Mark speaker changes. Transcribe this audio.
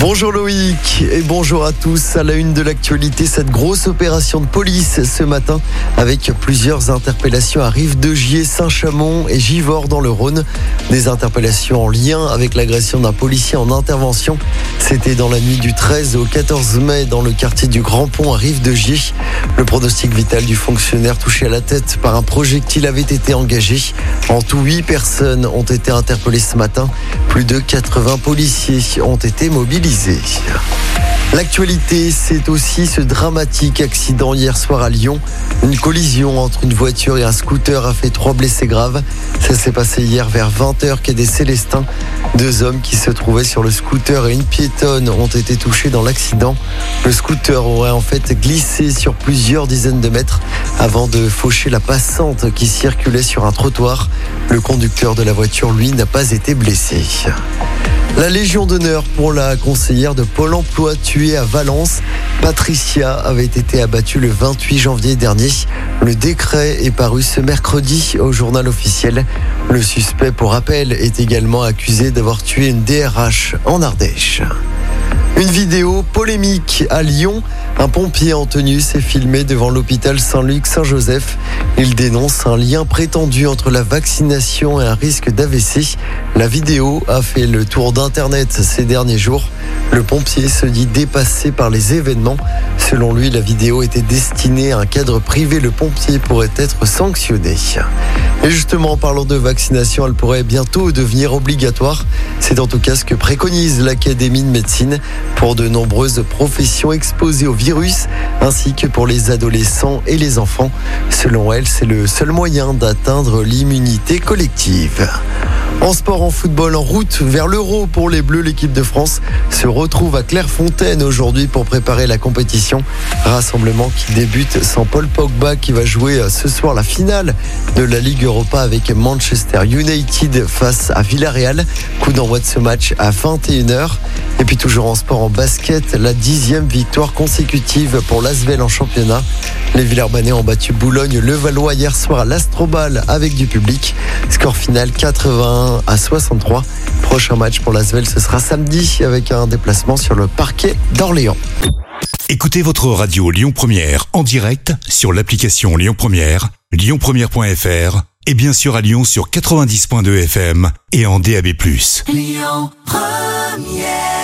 Speaker 1: Bonjour Loïc et bonjour à tous. À la une de l'actualité, cette grosse opération de police ce matin avec plusieurs interpellations à Rive de Gier, Saint-Chamond et Givors dans le Rhône. Des interpellations en lien avec l'agression d'un policier en intervention. C'était dans la nuit du 13 au 14 mai dans le quartier du Grand Pont à Rive de Gier. Le pronostic vital du fonctionnaire touché à la tête par un projectile avait été engagé. En tout, 8 personnes ont été interpellées ce matin. Plus de 80 policiers ont été mobilisés. L'actualité, c'est aussi ce dramatique accident hier soir à Lyon. Une collision entre une voiture et un scooter a fait trois blessés graves. Ça s'est passé hier vers 20h quai des Célestins. Deux hommes qui se trouvaient sur le scooter et une piétonne ont été touchés dans l'accident. Le scooter aurait en fait glissé sur plusieurs dizaines de mètres avant de faucher la passante qui circulait sur un trottoir. Le conducteur de la voiture, lui, n'a pas été blessé. La Légion d'honneur pour la conseillère de Pôle emploi tuée à Valence. Patricia avait été abattue le 28 janvier dernier. Le décret est paru ce mercredi au journal officiel. Le suspect, pour rappel, est également accusé d'avoir tué une DRH en Ardèche. Une vidéo polémique à Lyon. Un pompier en tenue s'est filmé devant l'hôpital Saint-Luc-Saint-Joseph. Il dénonce un lien prétendu entre la vaccination et un risque d'AVC. La vidéo a fait le tour d'Internet ces derniers jours. Le pompier se dit dépassé par les événements. Selon lui, la vidéo était destinée à un cadre privé. Le pompier pourrait être sanctionné. Et justement, en parlant de vaccination, elle pourrait bientôt devenir obligatoire. C'est en tout cas ce que préconise l'Académie de médecine pour de nombreuses professions exposées au virus, ainsi que pour les adolescents et les enfants. Selon elle, c'est le seul moyen d'atteindre l'immunité collective. En sport, en football, en route vers l'Euro pour les Bleus, l'équipe de France se retrouve à Clairefontaine aujourd'hui pour préparer la compétition. Rassemblement qui débute sans Paul Pogba qui va jouer ce soir la finale de la Ligue Europa avec Manchester United face à Villarreal. Coup d'envoi de ce match à 21h. Et puis toujours en sport, en basket, la dixième victoire consécutive pour l'Asvel en championnat. Les Villeurbanais ont battu Boulogne-le-Valois hier soir à l'Astrobal avec du public. Score final 81 à 63. Prochain match pour l'Asvel, ce sera samedi avec un déplacement sur le parquet d'Orléans.
Speaker 2: Écoutez votre radio Lyon Première en direct sur l'application Lyon Première, lyonpremière.fr et bien sûr à Lyon sur 90.2 FM et en DAB+.
Speaker 3: Lyon Première